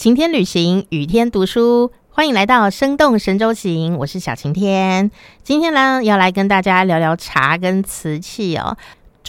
晴天旅行，雨天读书，欢迎来到生动神州行，我是小晴天。今天呢，要来跟大家聊聊茶跟瓷器哦。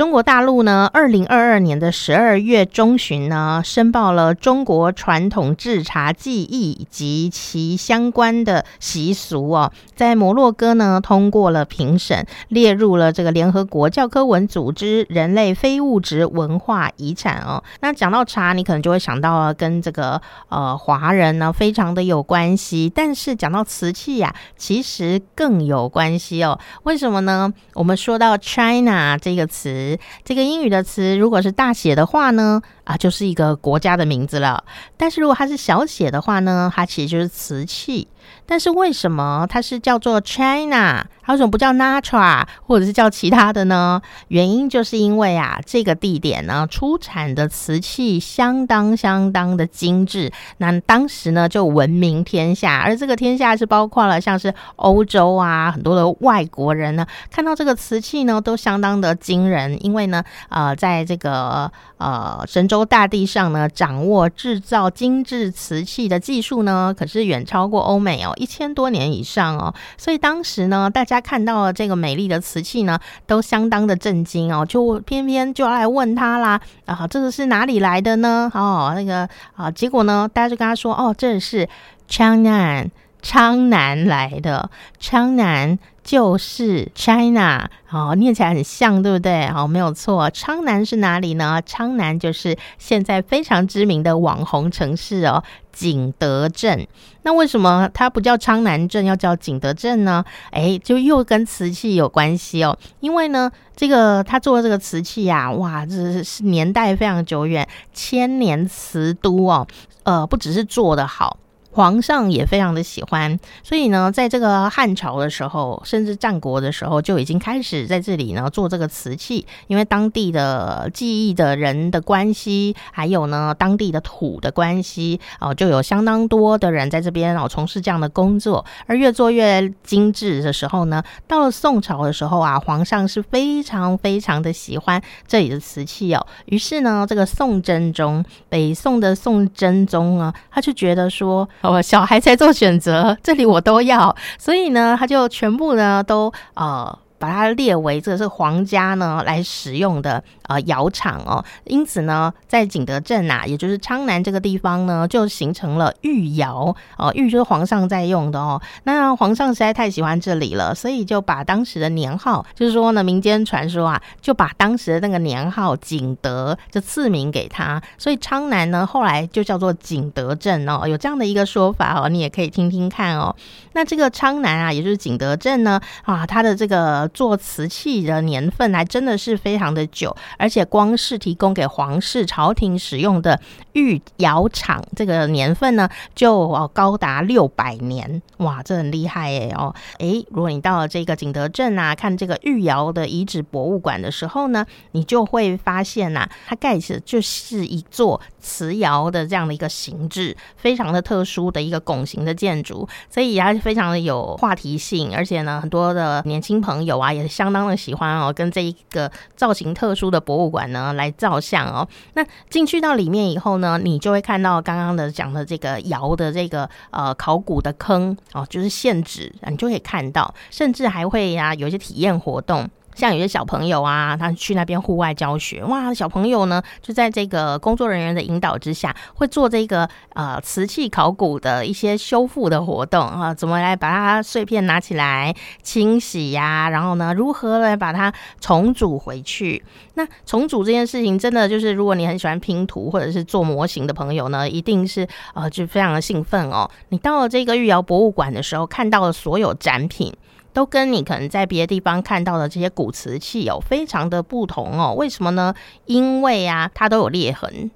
中国大陆呢，二零二二年的十二月中旬呢，申报了中国传统制茶技艺及其相关的习俗哦，在摩洛哥呢通过了评审，列入了这个联合国教科文组织人类非物质文化遗产哦。那讲到茶，你可能就会想到啊跟这个呃华人呢非常的有关系，但是讲到瓷器呀，其实更有关系哦。为什么呢？我们说到 China 这个词。这个英语的词，如果是大写的话呢，啊，就是一个国家的名字了。但是如果它是小写的话呢，它其实就是瓷器。但是为什么它是叫做 China？它为什么不叫 Natra，或者是叫其他的呢？原因就是因为啊，这个地点呢出产的瓷器相当相当的精致，那当时呢就闻名天下。而这个天下是包括了像是欧洲啊很多的外国人呢，看到这个瓷器呢都相当的惊人，因为呢呃在这个呃神州大地上呢掌握制造精致瓷器的技术呢，可是远超过欧美哦。一千多年以上哦，所以当时呢，大家看到了这个美丽的瓷器呢，都相当的震惊哦，就偏偏就要来问他啦啊，这个是哪里来的呢？哦，那个啊，结果呢，大家就跟他说，哦，这是昌南，昌南来的，昌南。就是 China，哦，念起来很像，对不对？好，没有错。昌南是哪里呢？昌南就是现在非常知名的网红城市哦，景德镇。那为什么它不叫昌南镇，要叫景德镇呢？哎，就又跟瓷器有关系哦。因为呢，这个他做的这个瓷器呀，哇，这是年代非常久远，千年瓷都哦。呃，不只是做的好。皇上也非常的喜欢，所以呢，在这个汉朝的时候，甚至战国的时候，就已经开始在这里呢做这个瓷器。因为当地的技艺的人的关系，还有呢当地的土的关系，哦，就有相当多的人在这边哦从事这样的工作。而越做越精致的时候呢，到了宋朝的时候啊，皇上是非常非常的喜欢这里的瓷器哦。于是呢，这个宋真宗，北宋的宋真宗啊，他就觉得说。哦，小孩才做选择，这里我都要，所以呢，他就全部呢都呃。把它列为这是皇家呢来使用的呃窑厂哦，因此呢，在景德镇呐，也就是昌南这个地方呢，就形成了御窑哦，御就是皇上在用的哦。那皇上实在太喜欢这里了，所以就把当时的年号，就是说呢，民间传说啊，就把当时的那个年号景德就赐名给他，所以昌南呢后来就叫做景德镇哦，有这样的一个说法哦，你也可以听听看哦。那这个昌南啊，也就是景德镇呢啊，它的这个。做瓷器的年份还真的是非常的久，而且光是提供给皇室朝廷使用的御窑厂这个年份呢，就哦高达六百年，哇，这很厉害耶哦，诶，如果你到了这个景德镇啊，看这个御窑的遗址博物馆的时候呢，你就会发现呐，它盖起就是一座瓷窑的这样的一个形制，非常的特殊的一个拱形的建筑，所以它非常的有话题性，而且呢，很多的年轻朋友。啊，也相当的喜欢哦，跟这一个造型特殊的博物馆呢来照相哦。那进去到里面以后呢，你就会看到刚刚的讲的这个窑的这个呃考古的坑哦，就是现址，你就可以看到，甚至还会呀有一些体验活动。像有些小朋友啊，他去那边户外教学，哇，小朋友呢就在这个工作人员的引导之下，会做这个呃瓷器考古的一些修复的活动啊，怎么来把它碎片拿起来清洗呀？然后呢，如何来把它重组回去？那重组这件事情，真的就是如果你很喜欢拼图或者是做模型的朋友呢，一定是呃就非常的兴奋哦。你到了这个玉窑博物馆的时候，看到了所有展品。都跟你可能在别的地方看到的这些古瓷器有非常的不同哦。为什么呢？因为啊，它都有裂痕，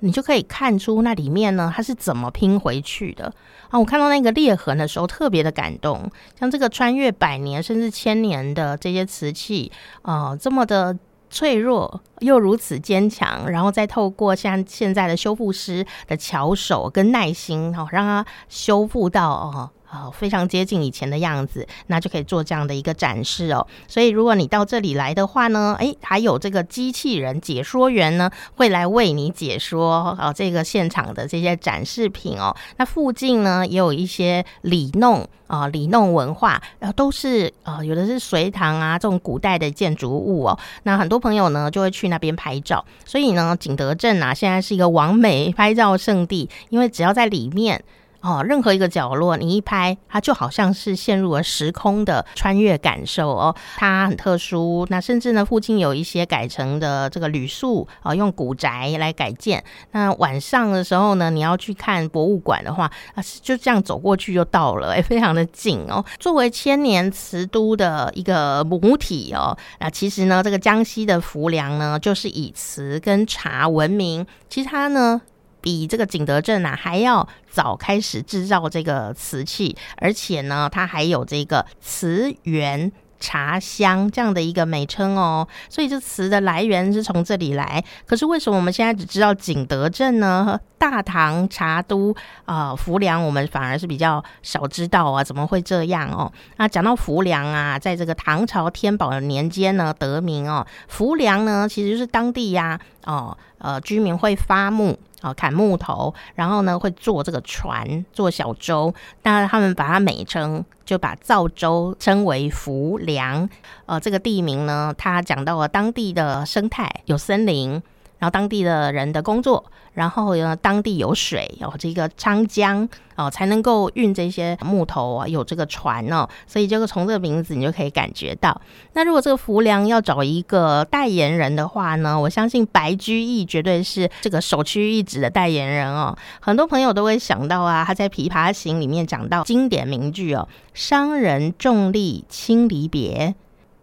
你就可以看出那里面呢，它是怎么拼回去的啊。我看到那个裂痕的时候，特别的感动。像这个穿越百年甚至千年的这些瓷器啊，这么的脆弱又如此坚强，然后再透过像现在的修复师的巧手跟耐心哦，让它修复到哦。呃非常接近以前的样子，那就可以做这样的一个展示哦。所以如果你到这里来的话呢，诶，还有这个机器人解说员呢，会来为你解说哦这个现场的这些展示品哦。那附近呢也有一些里弄啊里弄文化，然后都是呃有的是隋唐啊这种古代的建筑物哦。那很多朋友呢就会去那边拍照，所以呢景德镇啊现在是一个完美 拍照圣地，因为只要在里面。哦，任何一个角落，你一拍，它就好像是陷入了时空的穿越感受哦。它很特殊，那甚至呢，附近有一些改成的这个旅宿啊，用古宅来改建。那晚上的时候呢，你要去看博物馆的话，啊，就这样走过去就到了，哎，非常的近哦。作为千年瓷都的一个母体哦，那其实呢，这个江西的浮梁呢，就是以瓷跟茶闻名。其实它呢。比这个景德镇啊还要早开始制造这个瓷器，而且呢，它还有这个瓷源茶香这样的一个美称哦。所以这瓷的来源是从这里来。可是为什么我们现在只知道景德镇呢？大唐茶都啊，浮梁我们反而是比较少知道啊？怎么会这样哦？那讲到浮梁啊，在这个唐朝天宝的年间呢得名哦。浮梁呢，其实就是当地呀哦呃居民会发木。啊，砍木头，然后呢，会做这个船，做小舟。那他们把它美称，就把造舟称为浮梁。呃，这个地名呢，它讲到了当地的生态，有森林。然后当地的人的工作，然后呢，当地有水，有这个昌江哦，才能够运这些木头啊，有这个船哦，所以这个从这个名字你就可以感觉到。那如果这个浮梁要找一个代言人的话呢，我相信白居易绝对是这个首屈一指的代言人哦。很多朋友都会想到啊，他在《琵琶行》里面讲到经典名句哦：“商人重利轻离别。”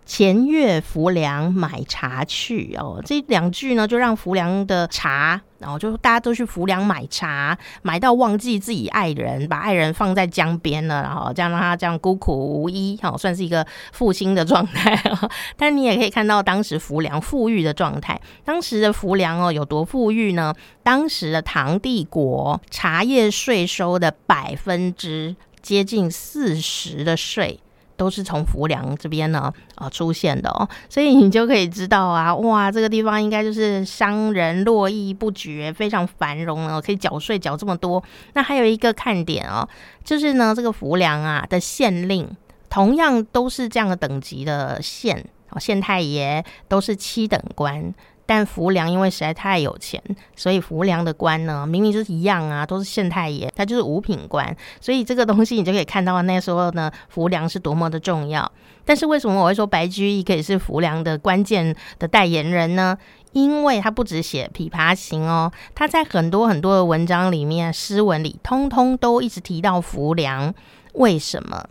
前月浮梁买茶去哦，这两句呢，就让浮梁的茶，然后就大家都去浮梁买茶，买到忘记自己爱人，把爱人放在江边了，然后这样让他这样孤苦无依，好，算是一个负心的状态。但你也可以看到当时浮梁富裕的状态。当时的浮梁哦，有多富裕呢？当时的唐帝国茶叶税收的百分之接近四十的税。都是从浮梁这边呢啊出现的哦，所以你就可以知道啊，哇，这个地方应该就是商人络绎不绝，非常繁荣哦，可以缴税缴这么多。那还有一个看点哦，就是呢，这个浮梁啊的县令，同样都是这样的等级的县哦，县太爷都是七等官。但浮梁因为实在太有钱，所以浮梁的官呢，明明就是一样啊，都是县太爷，他就是五品官。所以这个东西你就可以看到那时候呢，浮梁是多么的重要。但是为什么我会说白居易可以是浮梁的关键的代言人呢？因为他不止写《琵琶行》哦，他在很多很多的文章里面、诗文里，通通都一直提到浮梁。为什么？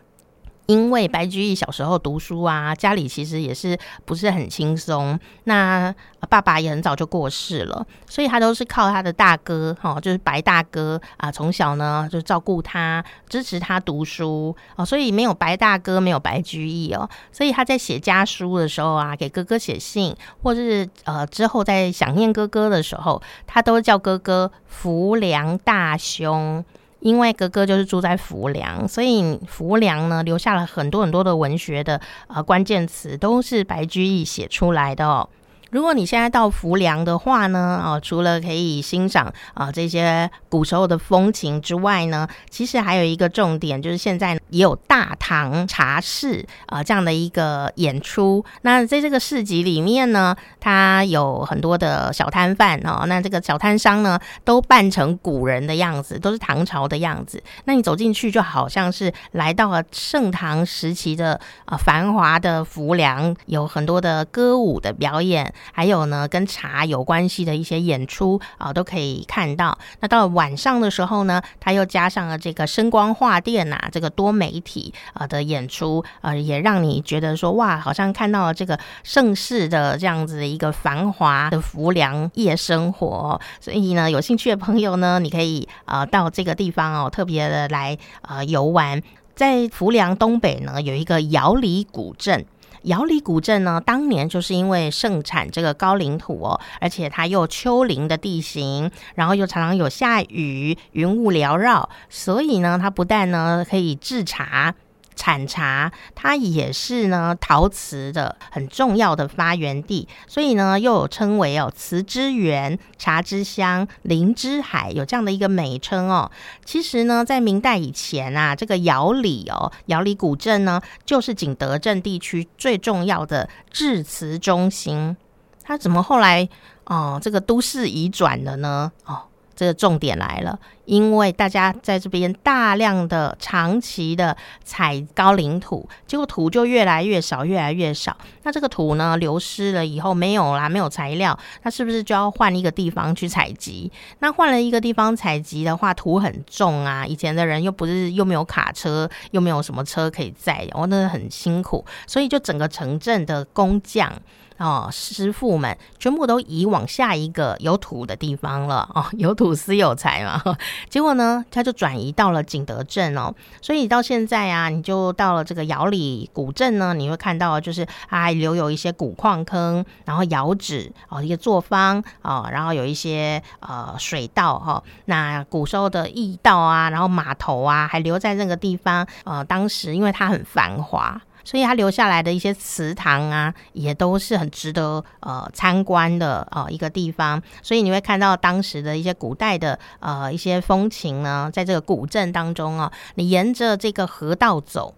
因为白居易小时候读书啊，家里其实也是不是很轻松。那爸爸也很早就过世了，所以他都是靠他的大哥，哈，就是白大哥啊，从小呢就照顾他，支持他读书哦。所以没有白大哥，没有白居易哦。所以他在写家书的时候啊，给哥哥写信，或是呃之后在想念哥哥的时候，他都叫哥哥浮梁大兄。因为哥哥就是住在浮梁，所以浮梁呢留下了很多很多的文学的呃关键词，都是白居易写出来的哦。如果你现在到浮梁的话呢，哦，除了可以欣赏啊这些古时候的风情之外呢，其实还有一个重点，就是现在也有大唐茶市啊这样的一个演出。那在这个市集里面呢，它有很多的小摊贩哦，那这个小摊商呢都扮成古人的样子，都是唐朝的样子。那你走进去就好像是来到了盛唐时期的啊繁华的浮梁，有很多的歌舞的表演。还有呢，跟茶有关系的一些演出啊，都可以看到。那到了晚上的时候呢，它又加上了这个声光画电呐，这个多媒体啊的演出，呃，也让你觉得说哇，好像看到了这个盛世的这样子的一个繁华的浮梁夜生活。所以呢，有兴趣的朋友呢，你可以呃到这个地方哦，特别的来呃游玩。在浮梁东北呢，有一个瑶里古镇。瑶里古镇呢，当年就是因为盛产这个高岭土哦，而且它又丘陵的地形，然后又常常有下雨，云雾缭绕，所以呢，它不但呢可以制茶。产茶，它也是呢陶瓷的很重要的发源地，所以呢又有称为哦瓷之源、茶之乡、林之海，有这样的一个美称哦。其实呢，在明代以前啊，这个窑里哦，窑里古镇呢，就是景德镇地区最重要的制瓷中心。它怎么后来哦这个都市移转了呢？哦。这个重点来了，因为大家在这边大量的长期的采高岭土，结果土就越来越少，越来越少。那这个土呢，流失了以后没有啦，没有材料，那是不是就要换一个地方去采集？那换了一个地方采集的话，土很重啊，以前的人又不是又没有卡车，又没有什么车可以载，哦，那很辛苦，所以就整个城镇的工匠。哦，师傅们全部都移往下一个有土的地方了 哦，有土司有财嘛。结果呢，他就转移到了景德镇哦。所以到现在啊，你就到了这个窑里古镇呢，你会看到就是还留有一些古矿坑，然后窑址哦，一个作坊哦，然后有一些呃水道哈。那古时候的驿道啊，然后码头啊，还留在那个地方。呃，当时因为它很繁华。所以它留下来的一些祠堂啊，也都是很值得呃参观的呃一个地方。所以你会看到当时的一些古代的呃一些风情呢，在这个古镇当中啊，你沿着这个河道走，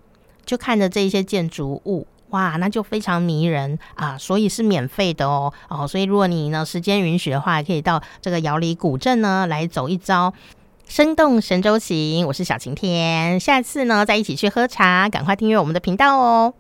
就看着这些建筑物，哇，那就非常迷人啊！所以是免费的哦哦，所以如果你呢时间允许的话，可以到这个瑶里古镇呢来走一遭。生动神州行，我是小晴天。下次呢，再一起去喝茶，赶快订阅我们的频道哦。